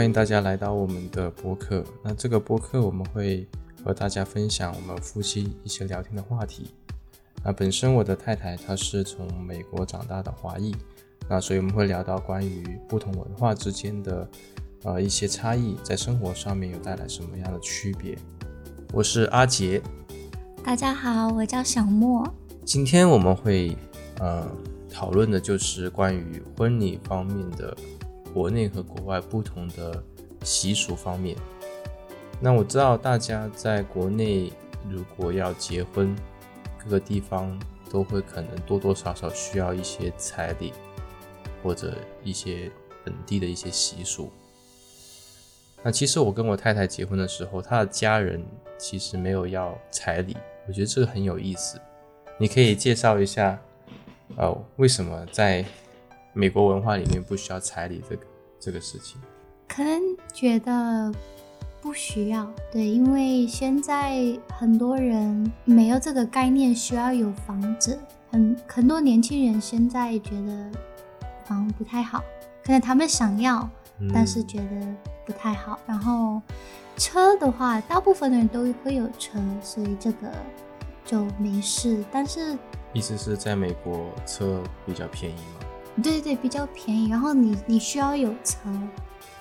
欢迎大家来到我们的播客。那这个播客我们会和大家分享我们夫妻一些聊天的话题。那本身我的太太她是从美国长大的华裔，那所以我们会聊到关于不同文化之间的呃一些差异，在生活上面有带来什么样的区别。我是阿杰，大家好，我叫小莫。今天我们会呃讨论的就是关于婚礼方面的国内和国外不同的习俗方面。那我知道大家在国内如果要结婚，各个地方都会可能多多少少需要一些彩礼，或者一些本地的一些习俗。那其实我跟我太太结婚的时候，她的家人其实没有要彩礼，我觉得这个很有意思。你可以介绍一下，呃，为什么在美国文化里面不需要彩礼这个这个事情？可能觉得。不需要，对，因为现在很多人没有这个概念，需要有房子。很很多年轻人现在觉得房不太好，可能他们想要，但是觉得不太好。然后车的话，大部分的人都会有车，所以这个就没事。但是意思是在美国车比较便宜吗？对对对，比较便宜。然后你你需要有车，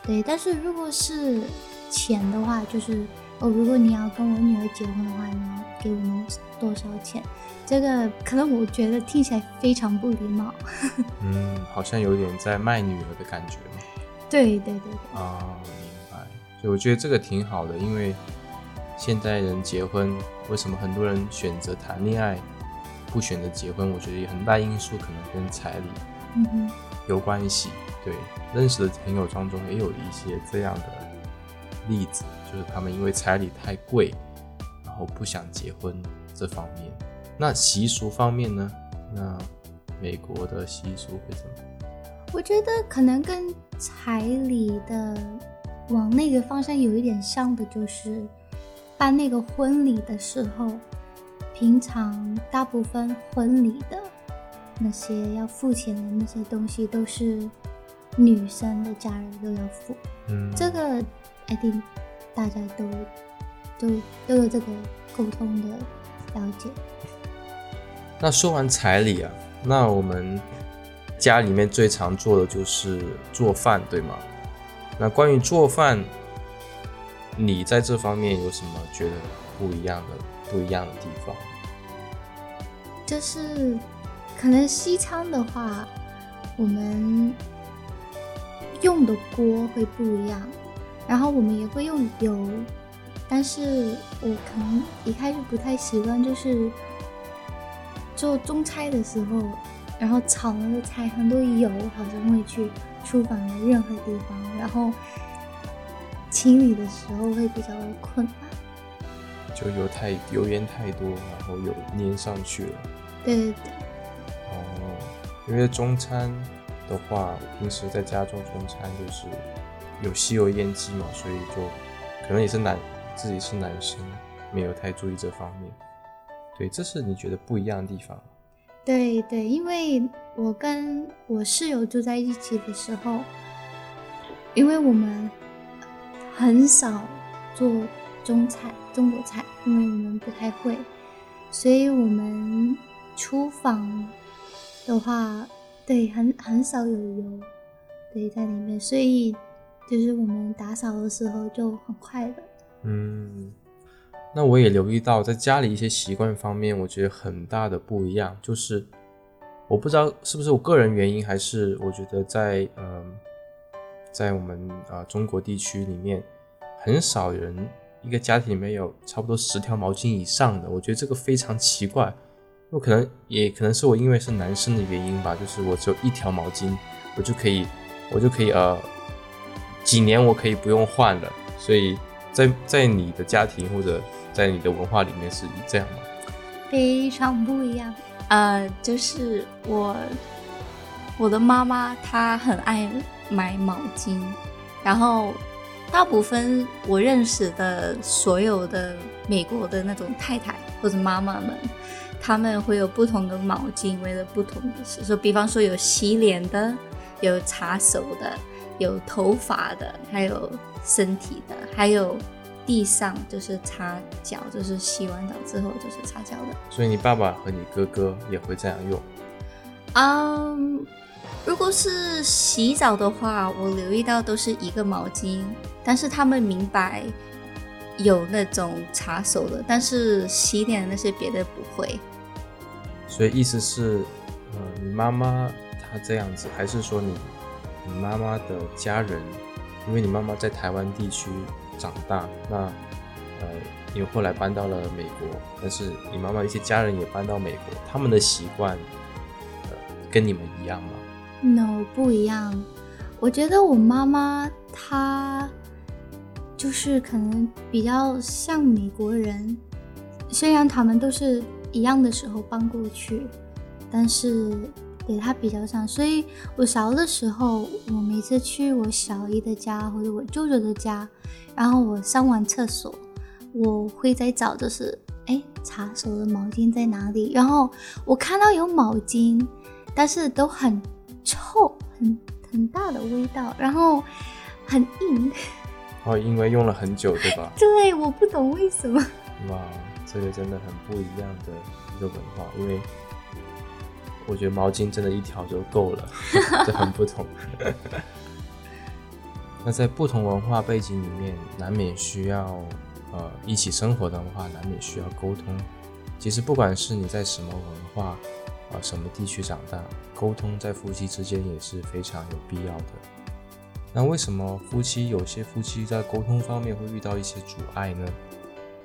对。但是如果是钱的话，就是哦，如果你要跟我女儿结婚的话，你要给我们多少钱？这个可能我觉得听起来非常不礼貌。嗯，好像有点在卖女儿的感觉。对对对对。啊，明白。所以我觉得这个挺好的，因为现代人结婚，为什么很多人选择谈恋爱，不选择结婚？我觉得很大因素可能跟彩礼嗯哼有关系。对，认识的朋友当中也有一些这样的。例子就是他们因为彩礼太贵，然后不想结婚这方面。那习俗方面呢？那美国的习俗会怎么？我觉得可能跟彩礼的往那个方向有一点像的，就是办那个婚礼的时候，平常大部分婚礼的那些要付钱的那些东西，都是女生的家人都要付。嗯，这个。一定大家都都都有这个沟通的了解。那说完彩礼啊，那我们家里面最常做的就是做饭，对吗？那关于做饭，你在这方面有什么觉得不一样的不一样的地方？就是可能西餐的话，我们用的锅会不一样。然后我们也会用油，但是我可能一开始不太习惯，就是做中餐的时候，然后炒那个菜很多油，好像会去厨房的任何地方，然后清理的时候会比较困难。就油太油烟太多，然后油粘上去了。对对对。因为中餐的话，我平时在家做中餐就是。有吸油烟机嘛，所以就可能也是男自己是男生，没有太注意这方面。对，这是你觉得不一样的地方。对对，因为我跟我室友住在一起的时候，因为我们很少做中菜、中国菜，因为我们不太会，所以我们厨房的话，对，很很少有油，对，在里面，所以。就是我们打扫的时候就很快的。嗯，那我也留意到，在家里一些习惯方面，我觉得很大的不一样。就是我不知道是不是我个人原因，还是我觉得在嗯，在我们啊中国地区里面，很少人一个家庭里面有差不多十条毛巾以上的。我觉得这个非常奇怪。我可能也可能是我因为是男生的原因吧，就是我只有一条毛巾，我就可以，我就可以呃。几年我可以不用换了，所以在在你的家庭或者在你的文化里面是这样吗？非常不一样。呃，就是我我的妈妈她很爱买毛巾，然后大部分我认识的所有的美国的那种太太或者妈妈们，他们会有不同的毛巾，为了不同的事。说比方说有洗脸的，有擦手的。有头发的，还有身体的，还有地上就是擦脚，就是洗完澡之后就是擦脚的。所以你爸爸和你哥哥也会这样用？嗯，如果是洗澡的话，我留意到都是一个毛巾，但是他们明白有那种擦手的，但是洗脸那些别的不会。所以意思是，呃，你妈妈她这样子，还是说你你妈妈的家人，因为你妈妈在台湾地区长大，那呃，因为后来搬到了美国，但是你妈妈一些家人也搬到美国，他们的习惯，呃，跟你们一样吗？No，不一样。我觉得我妈妈她就是可能比较像美国人，虽然他们都是。一样的时候搬过去，但是对他比较像，所以我小的时候，我每次去我小姨的家或者我舅舅的家，然后我上完厕所，我会在找就是，哎，擦手的毛巾在哪里？然后我看到有毛巾，但是都很臭，很很大的味道，然后很硬。哦，因为用了很久，对吧？对，我不懂为什么。哇。这个真的很不一样的一个文化，因为我觉得毛巾真的一条就够了，这很不同。那在不同文化背景里面，难免需要呃一起生活的话，难免需要沟通。其实不管是你在什么文化啊什么地区长大，沟通在夫妻之间也是非常有必要的。那为什么夫妻有些夫妻在沟通方面会遇到一些阻碍呢？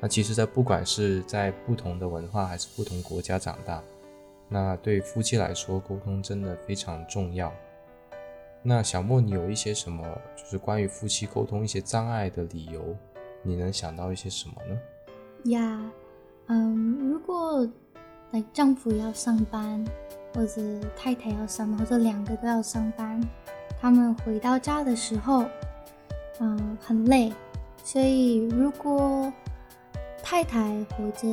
那其实，在不管是在不同的文化还是不同国家长大，那对夫妻来说，沟通真的非常重要。那小莫，你有一些什么，就是关于夫妻沟通一些障碍的理由，你能想到一些什么呢？呀，嗯，如果来丈夫要上班，或者太太要上班，或者两个都要上班，他们回到家的时候，嗯，很累，所以如果太太或者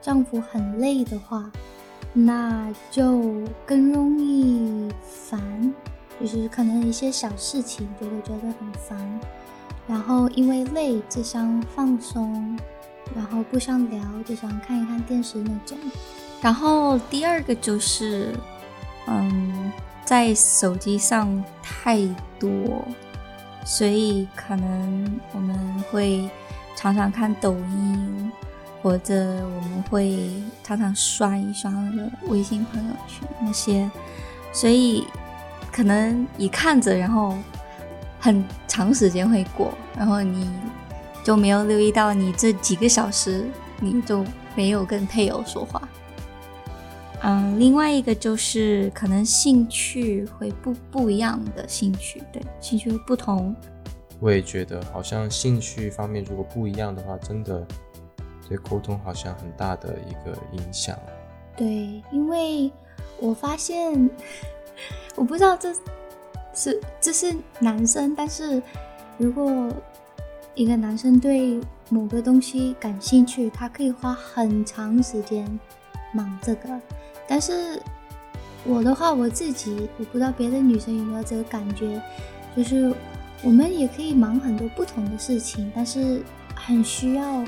丈夫很累的话，那就更容易烦，就是可能一些小事情就会觉得很烦，然后因为累只想放松，然后不想聊，就想看一看电视那种。然后第二个就是，嗯，在手机上太多，所以可能我们会。常常看抖音，或者我们会常常刷一刷那个微信朋友圈那些，所以可能一看着，然后很长时间会过，然后你就没有留意到你这几个小时你就没有跟配偶说话。嗯，另外一个就是可能兴趣会不不一样的兴趣，对，兴趣会不同。我也觉得，好像兴趣方面如果不一样的话，真的对沟通好像很大的一个影响。对，因为我发现，我不知道这是这是男生，但是如果一个男生对某个东西感兴趣，他可以花很长时间忙这个。但是我的话，我自己我不知道别的女生有没有这个感觉，就是。我们也可以忙很多不同的事情，但是很需要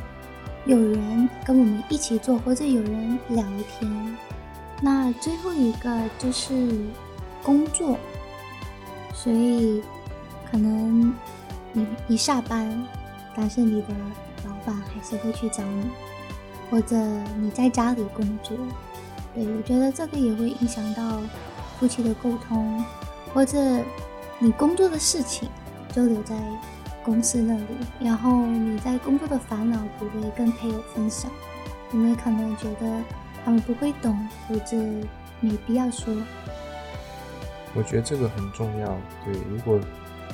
有人跟我们一起做，或者有人聊天。那最后一个就是工作，所以可能你一下班，但是你的老板还是会去找你，或者你在家里工作，对我觉得这个也会影响到夫妻的沟通，或者你工作的事情。就留在公司那里，然后你在工作的烦恼不会跟配偶分享，因为可能觉得他们不会懂，或者没必要说。我觉得这个很重要，对，如果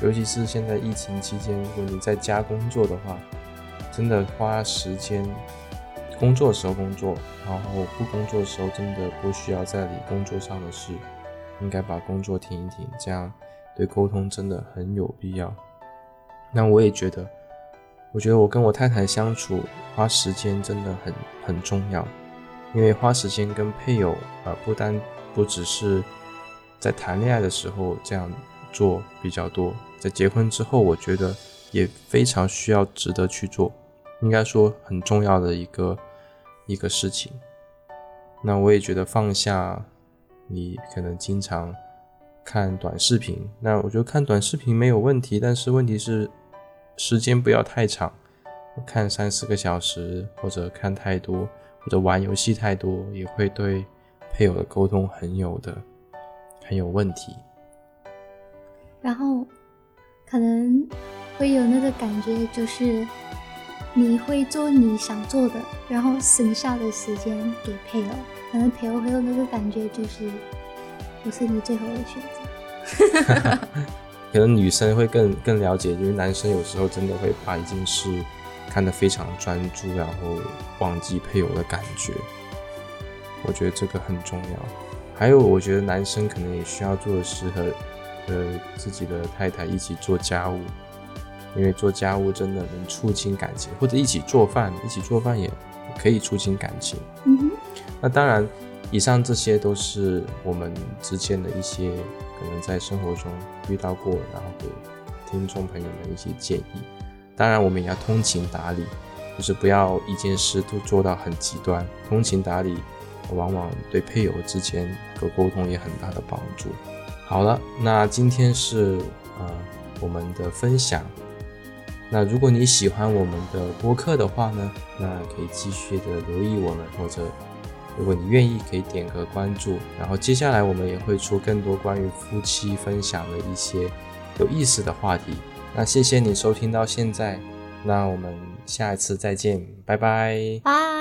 尤其是现在疫情期间，如果你在家工作的话，真的花时间工作的时候工作，然后不工作的时候真的不需要在理工作上的事，应该把工作停一停，这样。对沟通真的很有必要。那我也觉得，我觉得我跟我太太相处花时间真的很很重要，因为花时间跟配偶啊，不单不只是在谈恋爱的时候这样做比较多。在结婚之后，我觉得也非常需要值得去做，应该说很重要的一个一个事情。那我也觉得放下你可能经常看短视频，那我觉得看短视频没有问题，但是问题是时间不要太长，看三四个小时或者看太多或者玩游戏太多，也会对配偶的沟通很有的很有问题。然后可能会有那个感觉，就是你会做你想做的，然后剩下的时间给配偶，可能配偶会有那个感觉，就是我是你最后的选择。可能女生会更更了解，因为男生有时候真的会把一件事看得非常专注，然后忘记配偶的感觉。我觉得这个很重要。还有，我觉得男生可能也需要做的是和和自己的太太一起做家务，因为做家务真的能促进感情，或者一起做饭，一起做饭也可以促进感情。嗯哼，那当然，以上这些都是我们之间的一些可能在生活中遇到过，然后给听众朋友们一些建议。当然，我们也要通情达理，就是不要一件事都做到很极端。通情达理，往往对配偶之间的沟通也很大的帮助。好了，那今天是呃我们的分享。那如果你喜欢我们的播客的话呢，那可以继续的留意我们，或者如果你愿意，可以点个关注。然后接下来我们也会出更多关于夫妻分享的一些有意思的话题。那谢谢你收听到现在，那我们下一次再见，拜拜。